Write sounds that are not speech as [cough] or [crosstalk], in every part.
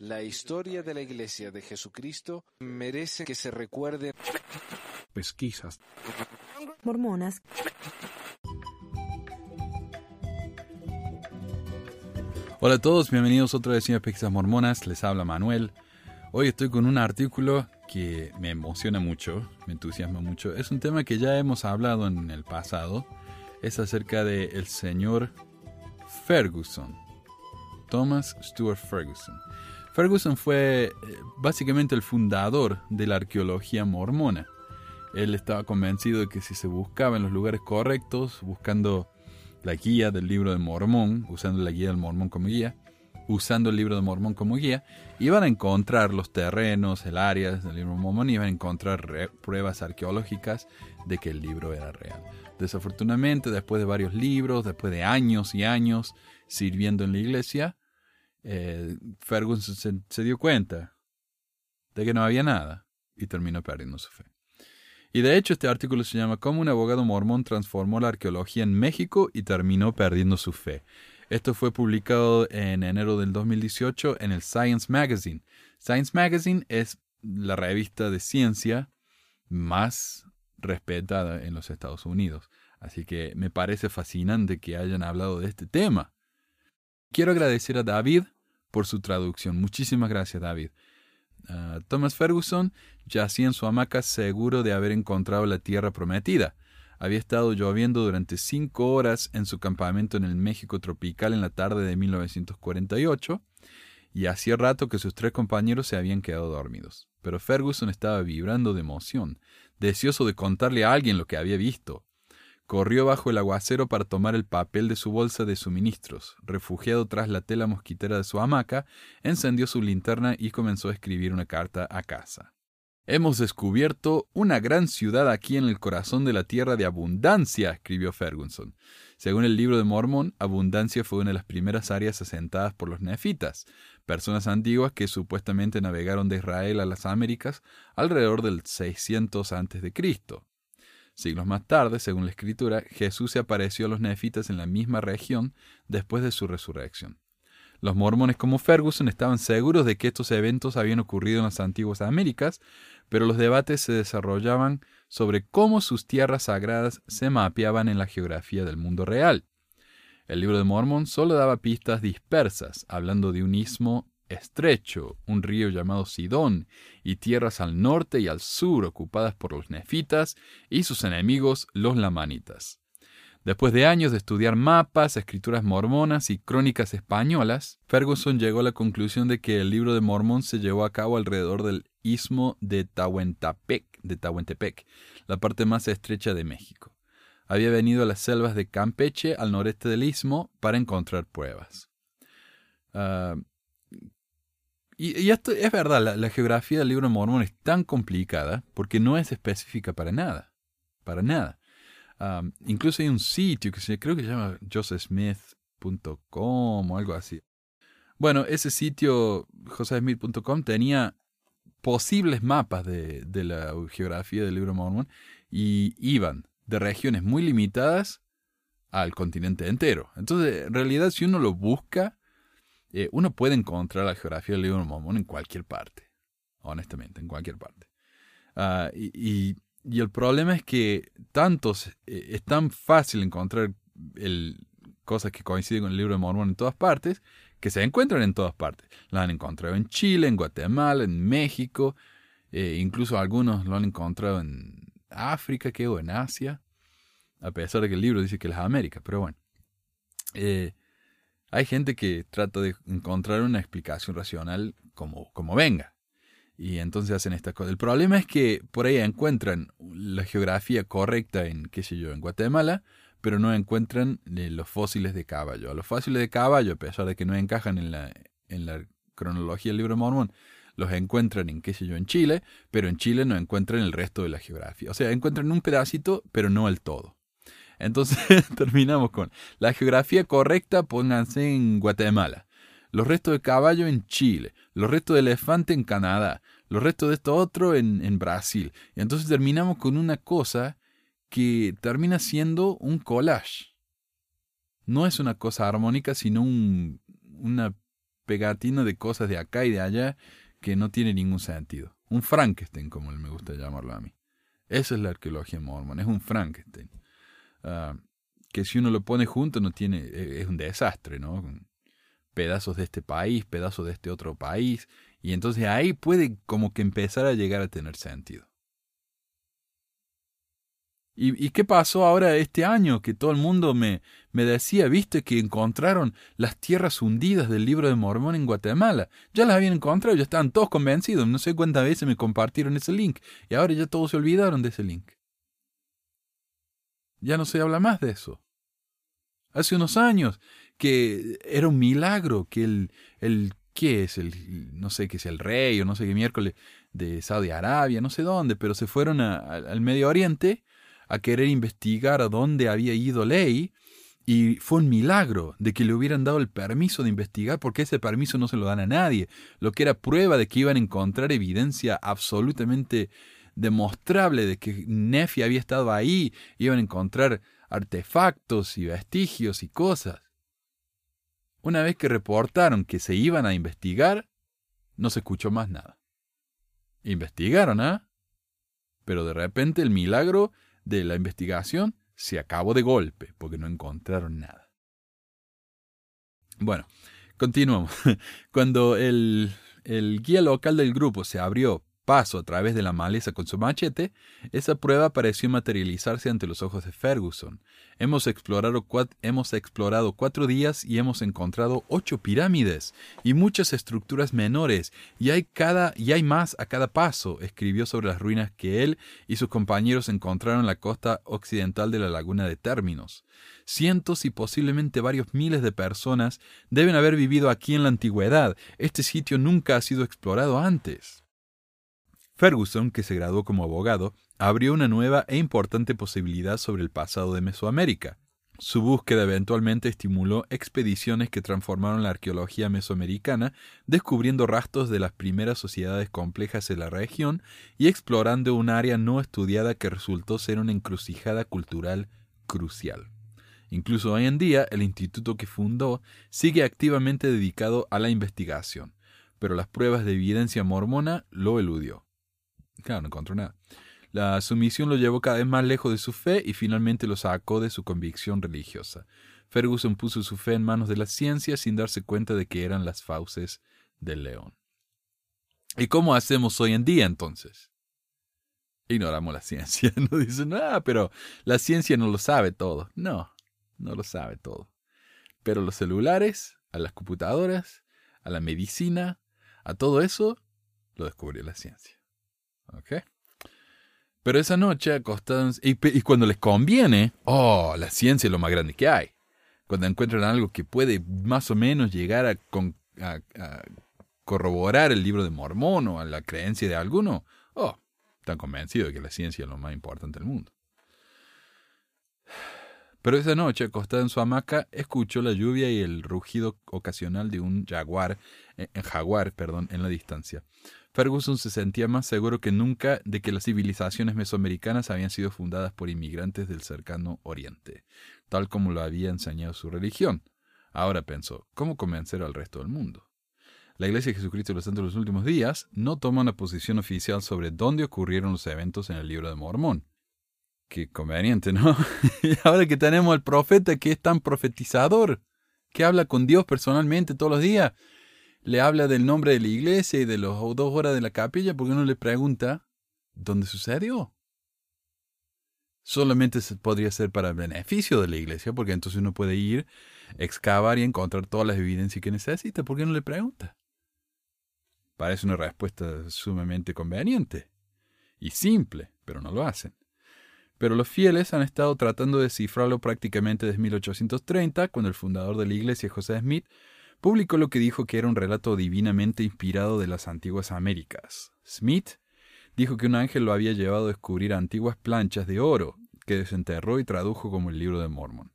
La historia de la Iglesia de Jesucristo merece que se recuerde. Pesquisas. Mormonas. Hola a todos, bienvenidos otra vez a Pesquisas Mormonas. Les habla Manuel. Hoy estoy con un artículo que me emociona mucho, me entusiasma mucho. Es un tema que ya hemos hablado en el pasado. Es acerca de el señor Ferguson. Thomas Stuart Ferguson. Ferguson fue eh, básicamente el fundador de la arqueología mormona. Él estaba convencido de que si se buscaba en los lugares correctos, buscando la guía del libro de Mormón, usando la guía del Mormón como guía, usando el libro de Mormón como guía, iban a encontrar los terrenos, el área del libro de Mormón, iban a encontrar pruebas arqueológicas de que el libro era real. Desafortunadamente, después de varios libros, después de años y años sirviendo en la iglesia, eh, Ferguson se, se dio cuenta de que no había nada y terminó perdiendo su fe. Y de hecho este artículo se llama Cómo un abogado mormón transformó la arqueología en México y terminó perdiendo su fe. Esto fue publicado en enero del 2018 en el Science Magazine. Science Magazine es la revista de ciencia más respetada en los Estados Unidos. Así que me parece fascinante que hayan hablado de este tema. Quiero agradecer a David por su traducción. Muchísimas gracias, David. Ah, Thomas Ferguson yacía en su hamaca seguro de haber encontrado la tierra prometida. Había estado lloviendo durante cinco horas en su campamento en el México tropical en la tarde de 1948 y hacía rato que sus tres compañeros se habían quedado dormidos. Pero Ferguson estaba vibrando de emoción, deseoso de contarle a alguien lo que había visto. Corrió bajo el aguacero para tomar el papel de su bolsa de suministros. Refugiado tras la tela mosquitera de su hamaca, encendió su linterna y comenzó a escribir una carta a casa. Hemos descubierto una gran ciudad aquí en el corazón de la tierra de abundancia, escribió Ferguson. Según el libro de Mormón, abundancia fue una de las primeras áreas asentadas por los nefitas, personas antiguas que supuestamente navegaron de Israel a las Américas alrededor del 600 a.C. Siglos más tarde, según la escritura, Jesús se apareció a los nefitas en la misma región después de su resurrección. Los mormones como Ferguson estaban seguros de que estos eventos habían ocurrido en las antiguas Américas, pero los debates se desarrollaban sobre cómo sus tierras sagradas se mapeaban en la geografía del mundo real. El libro de Mormón solo daba pistas dispersas, hablando de un istmo estrecho, un río llamado Sidón, y tierras al norte y al sur ocupadas por los nefitas y sus enemigos los lamanitas. Después de años de estudiar mapas, escrituras mormonas y crónicas españolas, Ferguson llegó a la conclusión de que el libro de Mormón se llevó a cabo alrededor del istmo de Tahuantepec, de la parte más estrecha de México. Había venido a las selvas de Campeche, al noreste del istmo, para encontrar pruebas. Ah, y, esto es verdad, la, geografía del libro Mormón es tan complicada porque no es específica para nada. Para nada. incluso hay un sitio que se, creo que se llama josephsmith.com o algo así. Bueno, ese sitio, josephsmith.com, tenía posibles mapas de, de, la geografía del libro de Mormón y iban de regiones muy limitadas al continente entero. Entonces, en realidad, si uno lo busca, eh, uno puede encontrar la geografía del libro de Mormón en cualquier parte, honestamente, en cualquier parte. Ah, y, el problema es que tantos, eh, es tan fácil encontrar el, cosas que coinciden con el libro de Mormón en todas partes, que se encuentran en todas partes. La han encontrado en Chile, en Guatemala, en México, eh, incluso algunos lo han encontrado en África, que o en Asia, a pesar de que el libro dice que es América, pero bueno. Hay gente que trata de encontrar una explicación racional como, como venga. Y entonces hacen estas cosas. El problema es que por ahí encuentran la geografía correcta en, qué sé yo, en Guatemala, pero no encuentran eh, los fósiles de caballo. Los fósiles de caballo, a pesar de que no encajan en la, en la cronología del libro Mormón, los encuentran en, qué sé yo, en Chile, pero en Chile no encuentran el resto de la geografía. O sea, encuentran un pedacito, pero no el todo. Entonces [laughs] terminamos con la geografía correcta, pónganse en Guatemala. Los restos de caballo en Chile. Los restos de elefante en Canadá. Los restos de esto otro en, en Brasil. Y entonces terminamos con una cosa que termina siendo un collage. No es una cosa armónica, sino un, una pegatina de cosas de acá y de allá que no tiene ningún sentido. Un Frankenstein, como me gusta llamarlo a mí. Esa es la arqueología mormona, es un Frankenstein. Ah, que si uno lo pone junto no tiene, e, es un desastre, ¿no? Pedazos de este país, pedazos de este otro país, y entonces ahí puede como que empezar a llegar a tener sentido. ¿Y, qué pasó ahora este año? Que todo el mundo me, me decía, viste que encontraron las tierras hundidas del libro de Mormón en Guatemala. Ya las habían encontrado, ya estaban todos convencidos. No sé cuántas veces me compartieron ese link. Y ahora ya todos se olvidaron de ese link. Ya no se habla más de eso. Hace unos años que era un milagro que el, el ¿qué es? El, no sé qué es el rey o no sé qué miércoles de Saudi Arabia, no sé dónde, pero se fueron al Medio Oriente a querer investigar a dónde había ido Ley y fue un milagro de que le hubieran dado el permiso de investigar porque ese permiso no se lo dan a nadie, lo que era prueba de que iban a encontrar evidencia absolutamente demostrable de que Nefi había estado ahí, iban a encontrar artefactos y vestigios y cosas. Una vez que reportaron que se iban a investigar, no se escuchó más nada. Investigaron, ¿ah? Pero de repente el milagro de la investigación se acabó de golpe, porque no encontraron nada. Bueno, continuamos. [laughs] Cuando el, el guía local del grupo se abrió paso a través de la maleza con su machete, esa prueba pareció materializarse ante los ojos de Ferguson. Hemos explorado, hemos explorado cuatro días y hemos encontrado ocho pirámides y muchas estructuras menores, y hay, cada, y hay más a cada paso, escribió sobre las ruinas que él y sus compañeros encontraron en la costa occidental de la laguna de Términos. Cientos y posiblemente varios miles de personas deben haber vivido aquí en la antigüedad. Este sitio nunca ha sido explorado antes. Ferguson, que se graduó como abogado, abrió una nueva e importante posibilidad sobre el pasado de Mesoamérica. Su búsqueda eventualmente estimuló expediciones que transformaron la arqueología mesoamericana, descubriendo rastros de las primeras sociedades complejas en la región y explorando un área no estudiada que resultó ser una encrucijada cultural crucial. Incluso hoy en día, el instituto que fundó sigue activamente dedicado a la investigación, pero las pruebas de evidencia mormona lo eludió. Claro, no encontró nada. La sumisión lo llevó cada vez más lejos de su fe y finalmente lo sacó de su convicción religiosa. Ferguson puso su fe en manos de la ciencia sin darse cuenta de que eran las fauces del león. ¿Y cómo hacemos hoy en día entonces? Ignoramos la ciencia. [laughs] No dicen, ah, pero la ciencia no lo sabe todo. No, no lo sabe todo. Pero los celulares, a las computadoras, a la medicina, a todo eso, lo descubrió la ciencia. ¿Ok? Pero esa noche acostados, y, y, cuando les conviene, oh, la ciencia es lo más grande que hay. Cuando encuentran algo que puede más o menos llegar a, corroborar el libro de Mormón o a la creencia de alguno, oh, están convencidos de que la ciencia es lo más importante del mundo. Pero esa noche, acostada en su hamaca, escuchó la lluvia y el rugido ocasional de un jaguar, eh, en jaguar, perdón, en la distancia. Ferguson se sentía más seguro que nunca de que las civilizaciones mesoamericanas habían sido fundadas por inmigrantes del cercano Oriente, tal como lo había enseñado su religión. Ahora pensó, ¿cómo convencer al resto del mundo? La Iglesia de Jesucristo de los Santos de los Últimos Días no toma una posición oficial sobre dónde ocurrieron los eventos en el libro de Mormón. Qué conveniente, ¿no? [laughs] y ahora que tenemos al profeta que es tan profetizador, que habla con Dios personalmente todos los días, le habla del nombre de la iglesia y de las dos horas de la capilla, porque uno le pregunta, ¿dónde sucedió? Solamente podría ser para beneficio de la iglesia, porque entonces uno puede ir, excavar y encontrar todas las evidencias que necesita. ¿Por qué no le pregunta? Parece una respuesta sumamente conveniente y simple, pero no lo hacen. Pero los fieles han estado tratando de descifrarlo prácticamente desde 1830, cuando el fundador de la iglesia, José Smith, publicó lo que dijo que era un relato divinamente inspirado de las antiguas Américas. Smith dijo que un ángel lo había llevado a descubrir antiguas planchas de oro, que desenterró y tradujo como el libro de Mormon.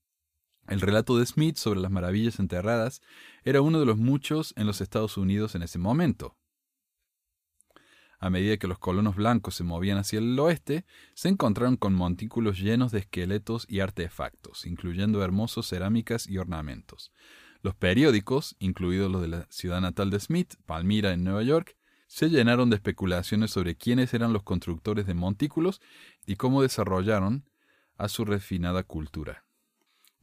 El relato de Smith sobre las maravillas enterradas era uno de los muchos en los Estados Unidos en ese momento. A medida que los colonos blancos se movían hacia el oeste, se encontraron con montículos llenos de esqueletos y artefactos, incluyendo hermosos cerámicas y ornamentos. Los periódicos, incluidos los de la ciudad natal de Smith, Palmyra, en Nueva York, se llenaron de especulaciones sobre quiénes eran los constructores de montículos y cómo desarrollaron a su refinada cultura.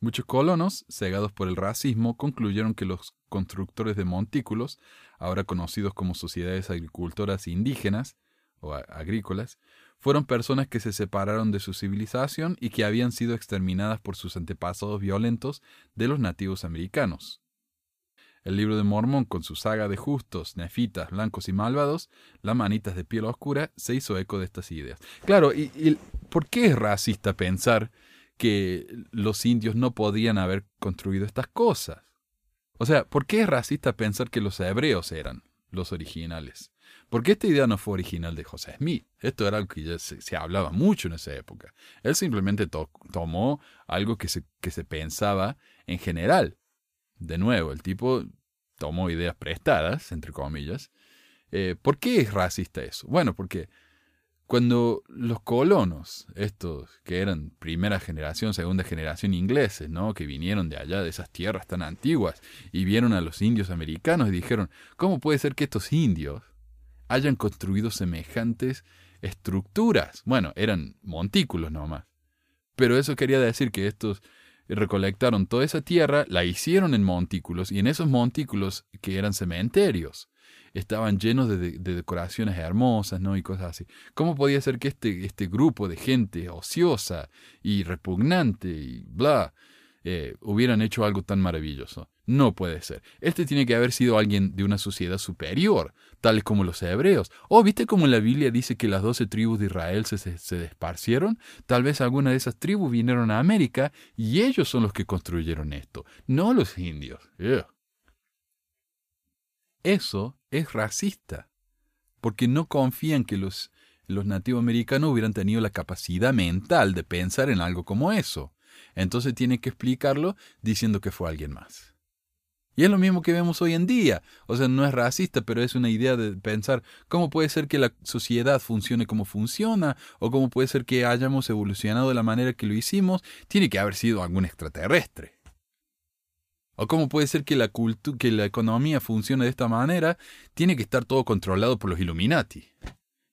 Muchos colonos, cegados por el racismo, concluyeron que los constructores de montículos, ahora conocidos como sociedades agricultoras indígenas o agrícolas, fueron personas que se separaron de su civilización y que habían sido exterminadas por sus antepasados violentos de los nativos americanos. El libro de Mormón, con su saga de justos, nefitas, blancos y malvados, las manitas de piel oscura, se hizo eco de estas ideas. Claro, y, y ¿por qué es racista pensar que los indios no podían haber construido estas cosas? O sea, ¿por qué es racista pensar que los hebreos eran los originales? Porque esta idea no fue original de José Smith. Esto era algo que ya se, hablaba mucho en esa época. Él simplemente tomó algo que se, pensaba en general. De nuevo, el tipo tomó ideas prestadas, entre comillas. Eh, ¿Por qué es racista eso? Bueno, porque cuando los colonos, estos que eran primera generación, segunda generación ingleses, ¿no? que vinieron de allá, de esas tierras tan antiguas, y vieron a los indios americanos y dijeron, ¿cómo puede ser que estos indios hayan construido semejantes estructuras? Bueno, eran montículos nomás. Pero eso quería decir que estos recolectaron toda esa tierra, la hicieron en montículos, y en esos montículos que eran cementerios estaban llenos de, decoraciones hermosas, ¿no? Y cosas así. ¿Cómo podía ser que este, este grupo de gente ociosa y repugnante y bla, eh, hubieran hecho algo tan maravilloso? No puede ser. Este tiene que haber sido alguien de una sociedad superior, tales como los hebreos. Oh, ¿viste cómo la Biblia dice que las doce tribus de Israel se, se, desparcieron? Tal vez alguna de esas tribus vinieron a América y ellos son los que construyeron esto, no los indios. Eso es racista, porque no confían que los, los nativos americanos hubieran tenido la capacidad mental de pensar en algo como eso. Entonces tiene que explicarlo diciendo que fue alguien más. Y es lo mismo que vemos hoy en día. O sea, no es racista, pero es una idea de pensar cómo puede ser que la sociedad funcione como funciona, o cómo puede ser que hayamos evolucionado de la manera que lo hicimos. Tiene que haber sido algún extraterrestre. ¿O cómo puede ser que la, que la economía funcione de esta manera? Tiene que estar todo controlado por los Illuminati.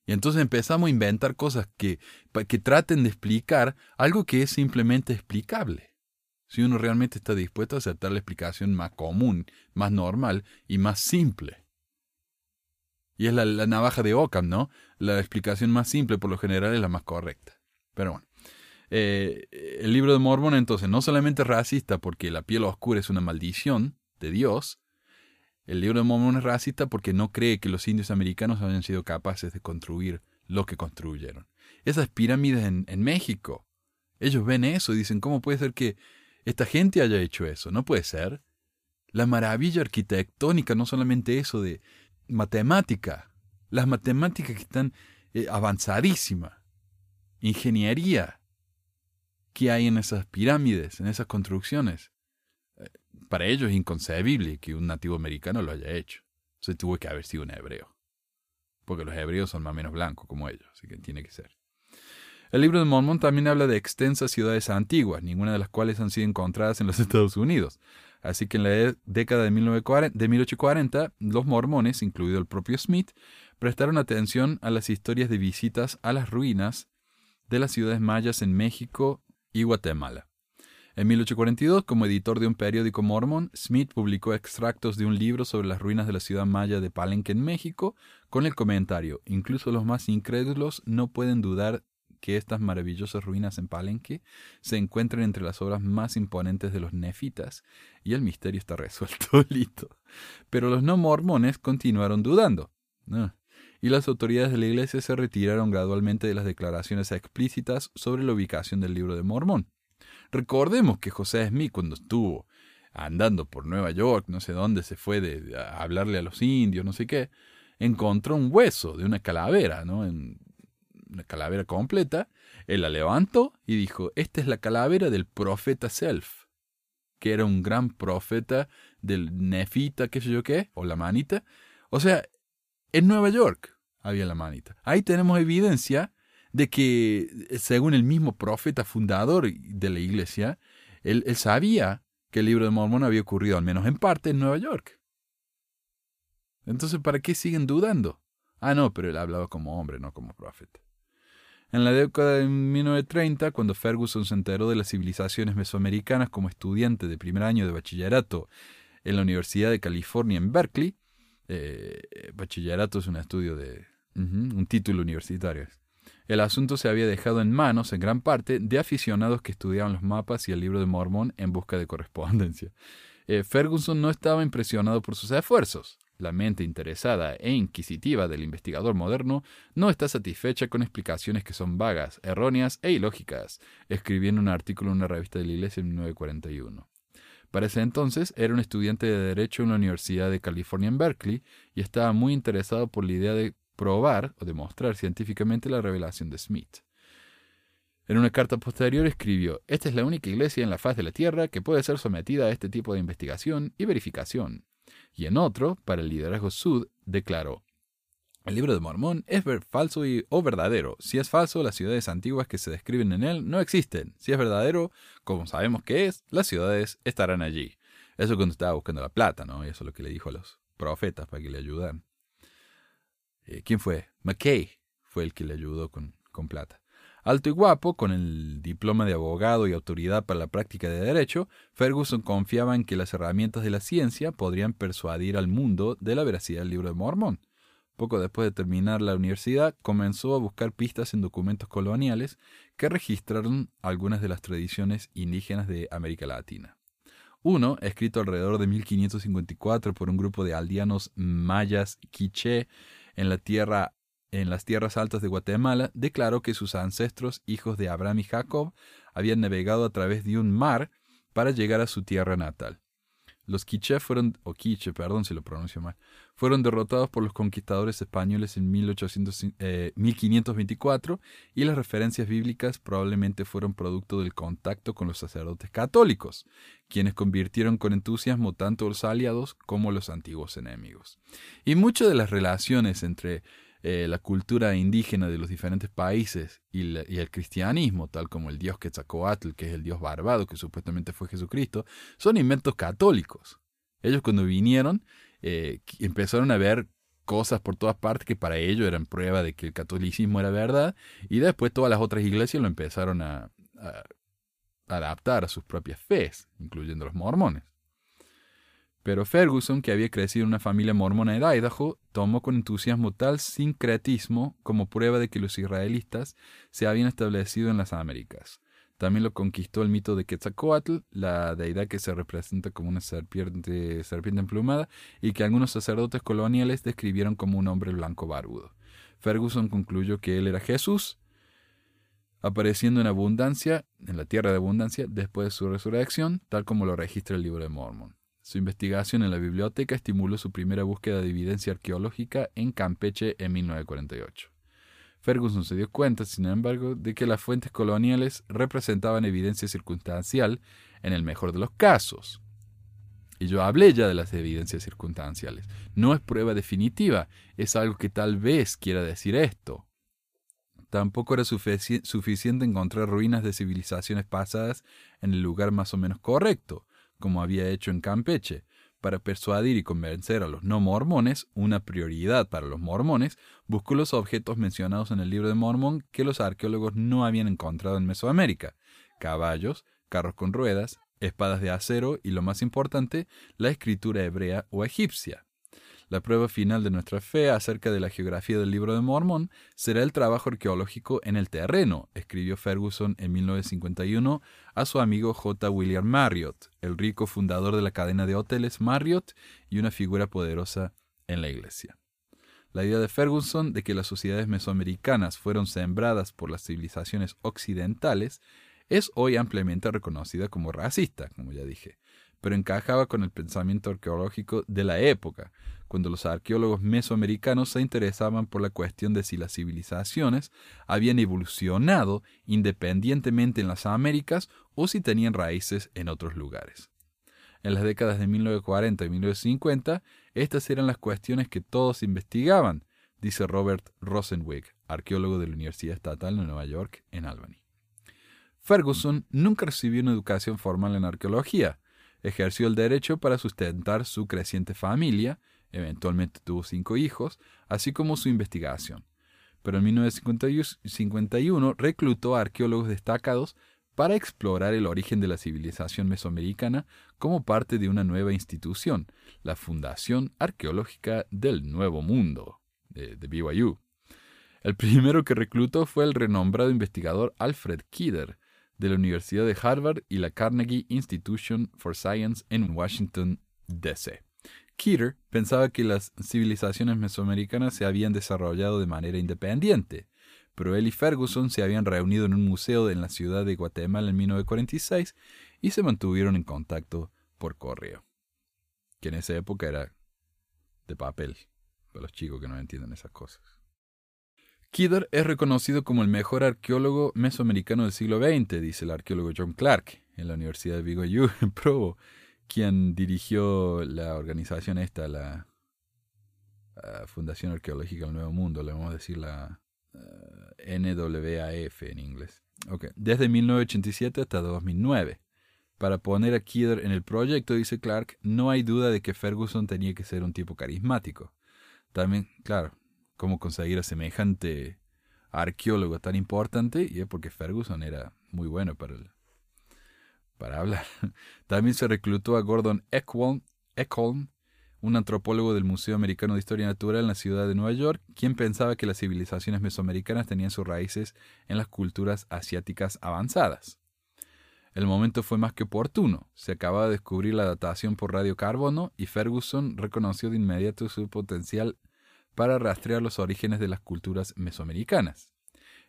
Y entonces empezamos a inventar cosas que, que traten de explicar algo que es simplemente explicable. Si uno realmente está dispuesto a aceptar la explicación más común, más normal y más simple. Y es la, la navaja de Ockham, ¿no? La explicación más simple por lo general es la más correcta. Pero bueno. Eh, el libro de Mormón entonces no solamente es racista porque la piel oscura es una maldición de Dios, el libro de Mormón es racista porque no cree que los indios americanos hayan sido capaces de construir lo que construyeron. Esas pirámides en, México, ellos ven eso y dicen, ¿cómo puede ser que esta gente haya hecho eso? No puede ser. La maravilla arquitectónica, no solamente eso de matemática, las matemáticas que están eh, avanzadísimas, ingeniería, ¿Qué hay en esas pirámides, en esas construcciones? Para ellos es inconcebible que un nativo americano lo haya hecho. Se tuvo que haber sido un hebreo. Porque los hebreos son más o menos blancos como ellos, así que tiene que ser. El libro de Mormón también habla de extensas ciudades antiguas, ninguna de las cuales han sido encontradas en los [laughs] Estados Unidos. Así que en la década de, 1940, de 1840, los mormones, incluido el propio Smith, prestaron atención a las historias de visitas a las ruinas de las ciudades mayas en México y Guatemala. En 1842, como editor de un periódico mormón, Smith publicó extractos de un libro sobre las ruinas de la ciudad maya de Palenque en México, con el comentario, incluso los más incrédulos no pueden dudar que estas maravillosas ruinas en Palenque se encuentren entre las obras más imponentes de los nefitas, y el misterio está resuelto, [laughs] listo. Pero los no mormones continuaron dudando. Y las autoridades de la iglesia se retiraron gradualmente de las declaraciones explícitas sobre la ubicación del libro de Mormón. Recordemos que José Smith cuando estuvo andando por Nueva York, no sé dónde se fue de, hablarle a los indios, no sé qué, encontró un hueso de una calavera, ¿no? En una calavera completa, él la levantó y dijo, esta es la calavera del profeta Self, que era un gran profeta del Nefita, qué sé yo qué, o la manita. O sea, en Nueva York había la manita. Ahí tenemos evidencia de que, según el mismo profeta fundador de la iglesia, él, sabía que el libro de Mormón había ocurrido, al menos en parte, en Nueva York. Entonces, ¿para qué siguen dudando? Ah, no, pero él hablaba como hombre, no como profeta. En la década de 1930, cuando Ferguson se enteró de las civilizaciones mesoamericanas como estudiante de primer año de bachillerato en la Universidad de California en Berkeley, eh, bachillerato es un estudio de un título universitario. El asunto se había dejado en manos, en gran parte, de aficionados que estudiaban los mapas y el libro de Mormón en busca de correspondencia. Eh, Ferguson no estaba impresionado por sus esfuerzos. La mente interesada e inquisitiva del investigador moderno no está satisfecha con explicaciones que son vagas, erróneas e ilógicas, escribiendo un artículo en una revista de la Iglesia en 1941. Para ese entonces era un estudiante de Derecho en la Universidad de California en Berkeley y estaba muy interesado por la idea de probar o demostrar científicamente la revelación de Smith. En una carta posterior escribió, Esta es la única iglesia en la faz de la Tierra que puede ser sometida a este tipo de investigación y verificación y en otro, para el liderazgo sud, declaró, el libro de Mormón es falso y, o verdadero. Si es falso, las ciudades antiguas que se describen en él no existen. Si es verdadero, como sabemos que es, las ciudades estarán allí. Eso cuando estaba buscando la plata, ¿no? Y eso es lo que le dijo a los profetas para que le ayudaran. Eh, ¿Quién fue? McKay fue el que le ayudó con, con plata. Alto y guapo, con el diploma de abogado y autoridad para la práctica de derecho, Ferguson confiaba en que las herramientas de la ciencia podrían persuadir al mundo de la veracidad del libro de Mormón. Poco después de terminar la universidad, comenzó a buscar pistas en documentos coloniales que registraron algunas de las tradiciones indígenas de América Latina. Uno, escrito alrededor de 1554 por un grupo de aldeanos mayas quiché en las tierras altas de Guatemala, declaró que sus ancestros, hijos de Abraham y Jacob, habían navegado a través de un mar para llegar a su tierra natal. Los quiché fueron, o quiche, perdón si lo pronuncio mal, fueron derrotados por los conquistadores españoles en 1524 eh, y las referencias bíblicas probablemente fueron producto del contacto con los sacerdotes católicos, quienes convirtieron con entusiasmo tanto los aliados como los antiguos enemigos. Y muchas de las relaciones entre eh, la cultura indígena de los diferentes países y, el cristianismo, tal como el dios Quetzalcoatl, que es el dios barbado, que supuestamente fue Jesucristo, son inventos católicos. Ellos cuando vinieron eh, empezaron a ver cosas por todas partes que para ellos eran prueba de que el catolicismo era verdad y después todas las otras iglesias lo empezaron a adaptar a sus propias fes, incluyendo los mormones. Pero Ferguson, que había crecido en una familia mormona de Idaho, tomó con entusiasmo tal sincretismo como prueba de que los israelitas se habían establecido en las Américas. También lo conquistó el mito de Quetzalcoatl, la deidad que se representa como una serpiente, emplumada y que algunos sacerdotes coloniales describieron como un hombre blanco barbudo. Ferguson concluyó que él era Jesús, apareciendo en abundancia, en la tierra de abundancia, después de su resurrección, tal como lo registra el libro de Mormon. Su investigación en la biblioteca estimuló su primera búsqueda de evidencia arqueológica en Campeche en 1948. Ferguson se dio cuenta, sin embargo, de que las fuentes coloniales representaban evidencia circunstancial en el mejor de los casos. Y yo hablé ya de las evidencias circunstanciales. No es prueba definitiva, es algo que tal vez quiera decir esto. Tampoco era suficiente encontrar ruinas de civilizaciones pasadas en el lugar más o menos correcto como había hecho en Campeche. Para persuadir y convencer a los no mormones, una prioridad para los mormones, buscó los objetos mencionados en el libro de Mormón que los arqueólogos no habían encontrado en Mesoamérica, caballos, carros con ruedas, espadas de acero y, lo más importante, la escritura hebrea o egipcia. La prueba final de nuestra fe acerca de la geografía del libro de Mormón será el trabajo arqueológico en el terreno, escribió Ferguson en 1951 a su amigo J. William Marriott, el rico fundador de la cadena de hoteles Marriott y una figura poderosa en la iglesia. La idea de Ferguson de que las sociedades mesoamericanas fueron sembradas por las civilizaciones occidentales es hoy ampliamente reconocida como racista, como ya dije, pero encajaba con el pensamiento arqueológico de la época, cuando los arqueólogos mesoamericanos se interesaban por la cuestión de si las civilizaciones habían evolucionado independientemente en las Américas o si tenían raíces en otros lugares. En las décadas de 1940 y 1950, estas eran las cuestiones que todos investigaban, dice Robert Rosenwig, arqueólogo de la Universidad Estatal de Nueva York en Albany. Ferguson nunca recibió una educación formal en arqueología, ejerció el derecho para sustentar su creciente familia, eventualmente tuvo cinco hijos, así como su investigación. Pero en 1951 reclutó a arqueólogos destacados para explorar el origen de la civilización mesoamericana como parte de una nueva institución, la Fundación Arqueológica del Nuevo Mundo, de, de BYU. El primero que reclutó fue el renombrado investigador Alfred Kidder, de la Universidad de Harvard y la Carnegie Institution for Science en Washington, D.C. Kidder pensaba que las civilizaciones mesoamericanas se habían desarrollado de manera independiente, pero él y Ferguson se habían reunido en un museo en la ciudad de Guatemala en 1946 y se mantuvieron en contacto por correo, que en esa época era de papel, para los chicos que no entienden esas cosas. Kidder es reconocido como el mejor arqueólogo mesoamericano del siglo XX, dice el arqueólogo John Clark en la Universidad de BYU [laughs] en Provo, quien dirigió la organización esta, la Fundación Arqueológica del Nuevo Mundo, le vamos a decir la eh, NWAF en inglés. Desde 1987 hasta 2009. Para poner a Kidder en el proyecto, dice Clark, no hay duda de que Ferguson tenía que ser un tipo carismático. También, claro, cómo conseguir a semejante arqueólogo tan importante y es porque Ferguson era muy bueno para, para hablar. [laughs] También se reclutó a Gordon Eckholm, un antropólogo del Museo Americano de Historia Natural en la ciudad de Nueva York, quien pensaba que las civilizaciones mesoamericanas tenían sus raíces en las culturas asiáticas avanzadas. El momento fue más que oportuno. Se acababa de descubrir la datación por radiocarbono y Ferguson reconoció de inmediato su potencial para rastrear los orígenes de las culturas mesoamericanas.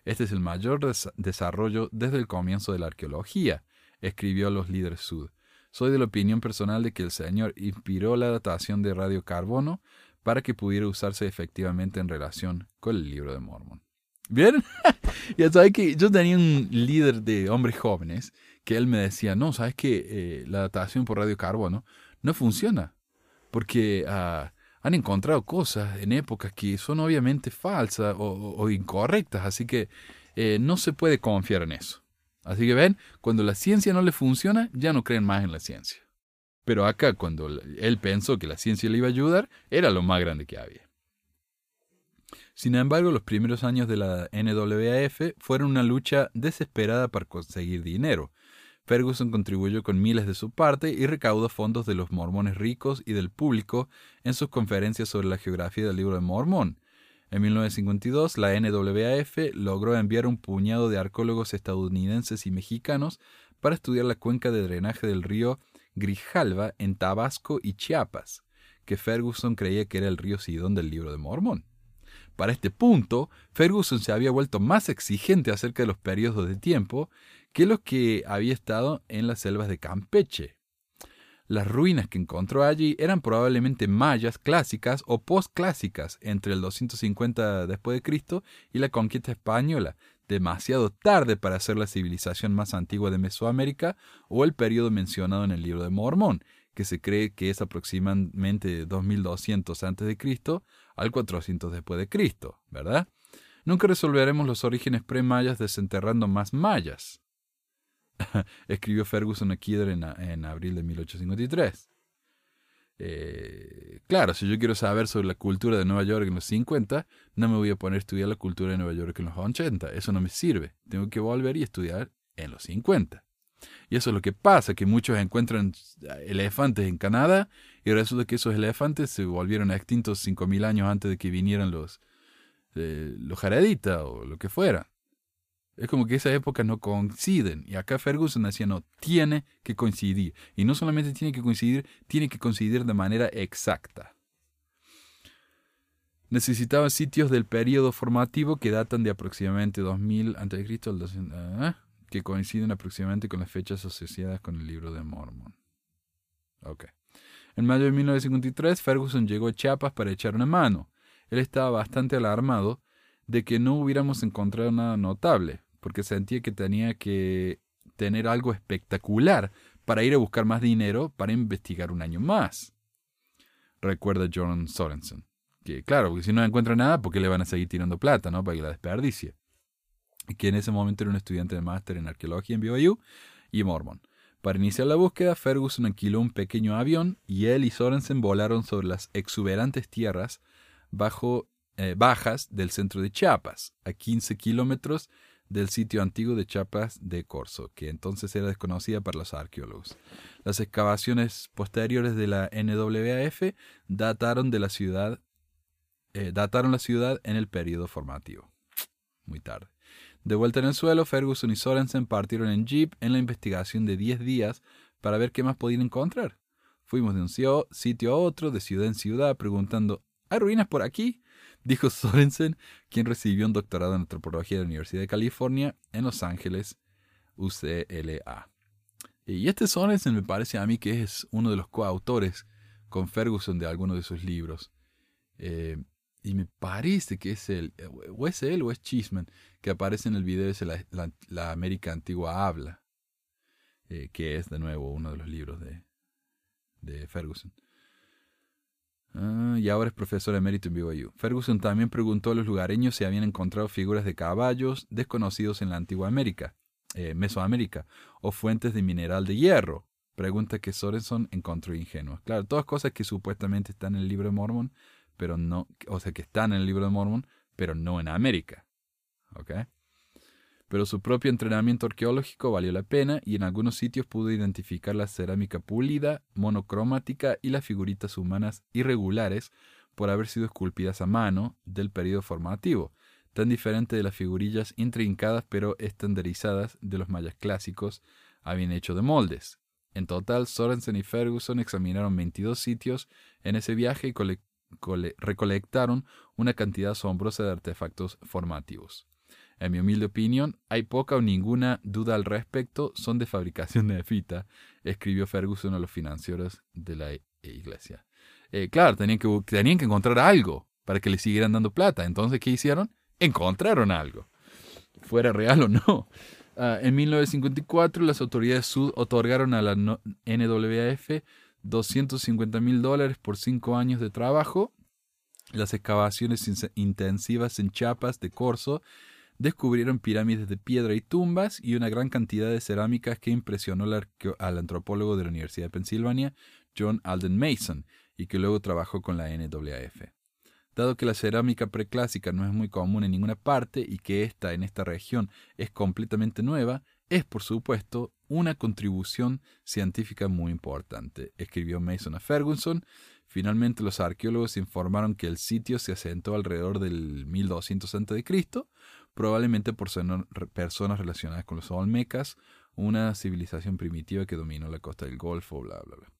Este es el mayor desarrollo desde el comienzo de la arqueología, escribió los líderes sud. Soy de la opinión personal de que el Señor inspiró la datación de radiocarbono para que pudiera usarse efectivamente en relación con el libro de Mormon. ¿Bien? [laughs] ya sabes que yo tenía un líder de hombres jóvenes que él me decía, no, sabes que eh, la datación por radiocarbono no funciona, porque uh, han encontrado cosas en épocas que son obviamente falsas o, incorrectas, así que eh, no se puede confiar en eso. Así que ven, cuando la ciencia no le funciona, ya no creen más en la ciencia. Pero acá, cuando él pensó que la ciencia le iba a ayudar, era lo más grande que había. Sin embargo, los primeros años de la NWAF fueron una lucha desesperada para conseguir dinero, Ferguson contribuyó con miles de su parte y recaudó fondos de los mormones ricos y del público en sus conferencias sobre la geografía del libro de Mormón. En 1952, la NWAF logró enviar un puñado de arqueólogos estadounidenses y mexicanos para estudiar la cuenca de drenaje del río Grijalva en Tabasco y Chiapas, que Ferguson creía que era el río Sidón del libro de Mormón. Para este punto, Ferguson se había vuelto más exigente acerca de los periodos de tiempo que los que había estado en las selvas de Campeche. Las ruinas que encontró allí eran probablemente mayas clásicas o postclásicas entre el 250 después de Cristo y la conquista española, demasiado tarde para ser la civilización más antigua de Mesoamérica o el periodo mencionado en el libro de Mormón, que se cree que es aproximadamente 2200 a.C. al 400 después de Cristo, ¿verdad? Nunca resolveremos los orígenes pre-mayas desenterrando más mayas. [laughs] escribió Ferguson a Kidder en, abril de 1853. Eh, claro, si yo quiero saber sobre la cultura de Nueva York en los 50, no me voy a poner a estudiar la cultura de Nueva York en los 80. Eso no me sirve. Tengo que volver y estudiar en los 50. Y eso es lo que pasa, que muchos encuentran elefantes en Canadá y resulta que esos elefantes se volvieron extintos 5.000 años antes de que vinieran los, eh, los jareditas o lo que fuera. Es como que esas épocas no coinciden. Y acá Ferguson decía, no, tiene que coincidir. Y no solamente tiene que coincidir, tiene que coincidir de manera exacta. Necesitaba sitios del periodo formativo que datan de aproximadamente 2000 a.C., ¿eh? que coinciden aproximadamente con las fechas asociadas con el libro de Mormon. Ok. En mayo de 1953, Ferguson llegó a Chiapas para echar una mano. Él estaba bastante alarmado de que no hubiéramos encontrado nada notable, porque sentía que tenía que tener algo espectacular para ir a buscar más dinero para investigar un año más. Recuerda John Sorensen. Que claro, si no encuentra nada, ¿por qué le van a seguir tirando plata, no? Para que la desperdicie. Que en ese momento era un estudiante de máster en arqueología en BYU y Mormon. Para iniciar la búsqueda, Ferguson alquiló un pequeño avión y él y Sorensen volaron sobre las exuberantes tierras bajo, eh, bajas del centro de Chiapas, a 15 kilómetros del sitio antiguo de Chiapas de Corzo, que entonces era desconocida para los arqueólogos. Las excavaciones posteriores de la NWAF dataron de la ciudad, eh, dataron la ciudad en el periodo formativo. Muy tarde. De vuelta en el suelo, Ferguson y Sorensen partieron en jeep en la investigación de 10 días para ver qué más podían encontrar. Fuimos de un sitio a otro, de ciudad en ciudad, preguntando ¿Hay ruinas por aquí? Dijo Sorensen, quien recibió un doctorado en antropología de la Universidad de California en Los Ángeles, UCLA. Y este Sorensen me parece a mí que es uno de los coautores con Ferguson de algunos de sus libros. Eh, y me parece que es él, o es él o es Chisman, que aparece en el video de la, América Antigua Habla, eh, que es de nuevo uno de los libros de, de Ferguson. Ah, y ahora es profesor emérito en BYU. Ferguson también preguntó a los lugareños si habían encontrado figuras de caballos desconocidos en la antigua América, eh, Mesoamérica, o fuentes de mineral de hierro. Pregunta que Sorenson encontró ingenua. Claro, todas cosas que supuestamente están en el libro de Mormon, pero no, o sea, que están en el libro de Mormon, pero no en América. ¿Ok? Pero su propio entrenamiento arqueológico valió la pena y en algunos sitios pudo identificar la cerámica pulida, monocromática y las figuritas humanas irregulares por haber sido esculpidas a mano del periodo formativo, tan diferente de las figurillas intrincadas pero estandarizadas de los mayas clásicos habían hecho de moldes. En total, Sorensen y Ferguson examinaron 22 sitios en ese viaje y recolectaron una cantidad asombrosa de artefactos formativos. En mi humilde opinión, hay poca o ninguna duda al respecto, son de fabricación de fita, escribió Ferguson a los financieros de la iglesia. Eh, claro, tenían que, tenían que encontrar algo para que le siguieran dando plata. Entonces, ¿qué hicieron? Encontraron algo, fuera real o no. Ah, en 1954, las autoridades sud otorgaron a la NWF 250 mil dólares por cinco años de trabajo. Las excavaciones intensivas en Chiapas de Corzo descubrieron pirámides de piedra y tumbas y una gran cantidad de cerámicas que impresionó al, antropólogo de la Universidad de Pensilvania, John Alden Mason, y que luego trabajó con la NWF. Dado que la cerámica preclásica no es muy común en ninguna parte y que esta en esta región es completamente nueva, es por supuesto una contribución científica muy importante, escribió Mason a Ferguson. Finalmente los arqueólogos informaron que el sitio se asentó alrededor del 1200 a.C., probablemente por personas relacionadas con los olmecas, una civilización primitiva que dominó la costa del Golfo, bla, bla, bla.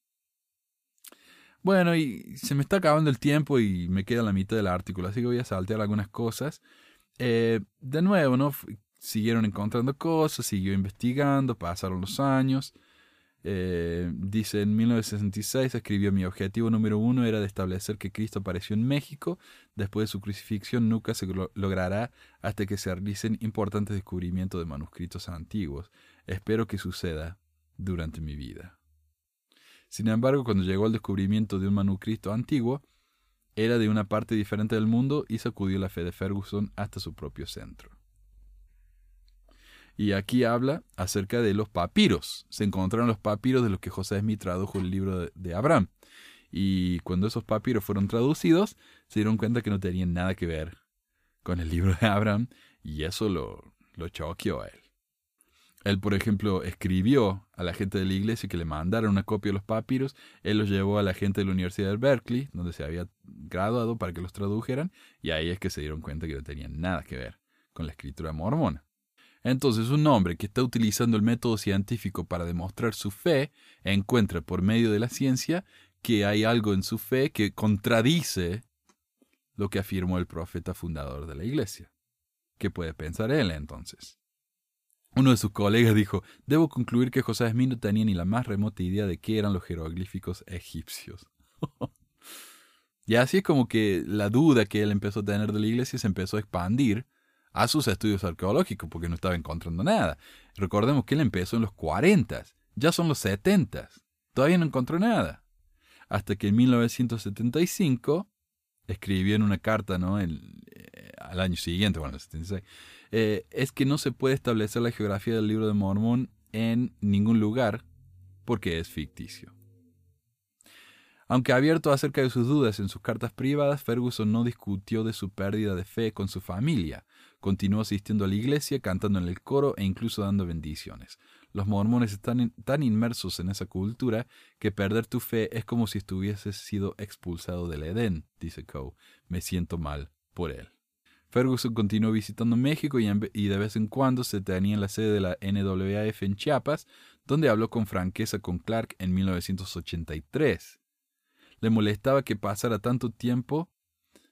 Bueno, y se me está acabando el tiempo y me queda la mitad del artículo, así que voy a saltear algunas cosas. Eh, de nuevo, ¿no? Siguieron encontrando cosas, siguió investigando, pasaron los años. Eh, dice, en 1966 escribió, mi objetivo número uno era de establecer que Cristo apareció en México. Después de su crucifixión nunca se logrará hasta que se realicen importantes descubrimientos de manuscritos antiguos. Espero que suceda durante mi vida. Sin embargo, cuando llegó al descubrimiento de un manuscrito antiguo, era de una parte diferente del mundo y sacudió la fe de Ferguson hasta su propio centro. Y aquí habla acerca de los papiros. Se encontraron los papiros de los que José Smith tradujo el libro de, Abraham. Y cuando esos papiros fueron traducidos, se dieron cuenta que no tenían nada que ver con el libro de Abraham y eso lo, lo choqueó a él. Él, por ejemplo, escribió a la gente de la iglesia que le mandaron una copia de los papiros. Él los llevó a la gente de la Universidad de Berkeley, donde se había graduado, para que los tradujeran. Y ahí es que se dieron cuenta que no tenían nada que ver con la escritura mormona. Entonces un hombre que está utilizando el método científico para demostrar su fe encuentra por medio de la ciencia que hay algo en su fe que contradice lo que afirmó el profeta fundador de la iglesia. ¿Qué puede pensar él entonces? Uno de sus colegas dijo, debo concluir que José Smith no tenía ni la más remota idea de qué eran los jeroglíficos egipcios. [laughs] y así es como que la duda que él empezó a tener de la iglesia se empezó a expandir a sus estudios arqueológicos porque no estaba encontrando nada. Recordemos que él empezó en los 40, ya son los 70, todavía no encontró nada. Hasta que en 1975 escribió en una carta, ¿no? El, eh, al año siguiente, bueno, el 76, eh, es que no se puede establecer la geografía del libro de Mormón en ningún lugar porque es ficticio. Aunque abierto acerca de sus dudas en sus cartas privadas, Ferguson no discutió de su pérdida de fe con su familia. Continuó asistiendo a la iglesia, cantando en el coro e incluso dando bendiciones. Los mormones están tan inmersos en esa cultura que perder tu fe es como si estuvieses sido expulsado del Edén, dice Coe. Me siento mal por él. Ferguson continuó visitando México y, y, de vez en cuando se tenía en la sede de la NWAF en Chiapas, donde habló con franqueza con Clark en 1983 le molestaba que pasara tanto tiempo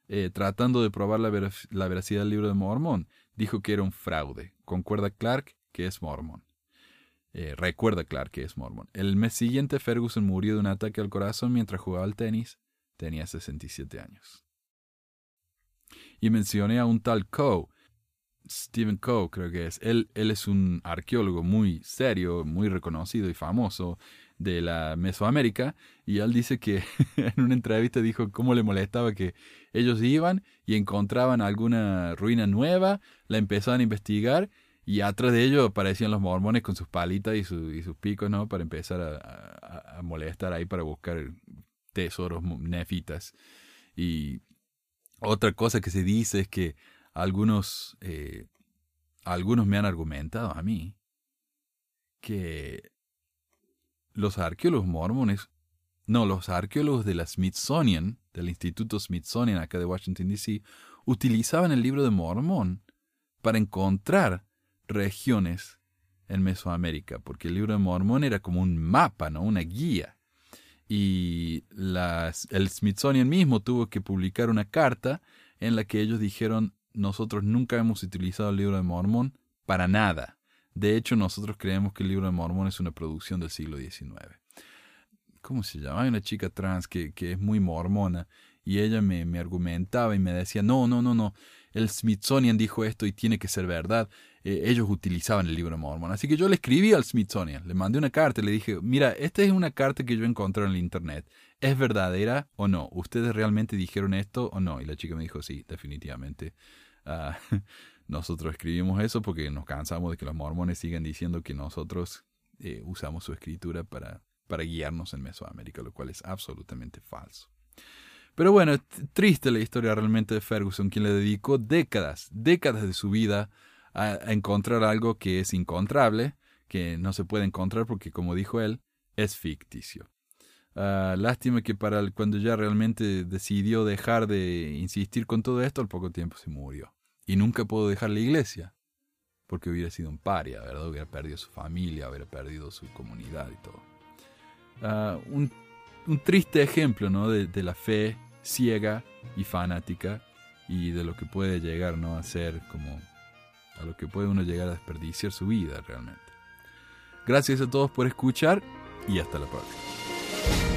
eh, tratando de probar la, veracidad del libro de Mormón. Dijo que era un fraude. Concuerda Clark que es mormón. Eh, recuerda Clark que es mormón. El mes siguiente Ferguson murió de un ataque al corazón mientras jugaba al tenis. Tenía 67 años. Y mencioné a un tal Coe. Stephen Coe creo que es. Él, él es un arqueólogo muy serio, muy reconocido y famoso de la Mesoamérica y él dice que [laughs] en una entrevista dijo cómo le molestaba que ellos iban y encontraban alguna ruina nueva, la empezaban a investigar y atrás de ellos aparecían los mormones con sus palitas y, y sus picos, ¿no? Para empezar a, molestar ahí para buscar tesoros nefitas. Y otra cosa que se dice es que algunos, eh, algunos me han argumentado a mí que los arqueólogos mormones, no, los arqueólogos de la Smithsonian, del Instituto Smithsonian acá de Washington, D.C., utilizaban el libro de Mormón para encontrar regiones en Mesoamérica, porque el libro de Mormón era como un mapa, ¿no? Una guía. Y el Smithsonian mismo tuvo que publicar una carta en la que ellos dijeron, nosotros nunca hemos utilizado el libro de Mormón para nada. De hecho, nosotros creemos que el libro de Mormón es una producción del siglo XIX. ¿Cómo se llama? Hay una chica trans que, es muy mormona y ella me, argumentaba y me decía, no, no, no, no, el Smithsonian dijo esto y tiene que ser verdad. Eh, ellos utilizaban el libro de Mormón. Así que yo le escribí al Smithsonian, le mandé una carta le dije, mira, esta es una carta que yo encontré en el Internet. ¿Es verdadera o no? ¿Ustedes realmente dijeron esto o no? Y la chica me dijo, sí, definitivamente. Uh, [laughs] nosotros escribimos eso porque nos cansamos de que los mormones sigan diciendo que nosotros eh, usamos su escritura para, para guiarnos en Mesoamérica, lo cual es absolutamente falso. Pero bueno, triste la historia realmente de Ferguson, quien le dedicó décadas, décadas de su vida a, encontrar algo que es encontrable, que no se puede encontrar porque, como dijo él, es ficticio. Ah, lástima que para cuando ya realmente decidió dejar de insistir con todo esto, al poco tiempo se murió. Y nunca pudo dejar la iglesia, porque hubiera sido un paria, ¿verdad? Hubiera perdido su familia, hubiera perdido su comunidad y todo. Ah, un, triste ejemplo, ¿no? De, la fe ciega y fanática y de lo que puede llegar, ¿no? A ser como, a lo que puede uno llegar a desperdiciar su vida realmente. Gracias a todos por escuchar y hasta la próxima.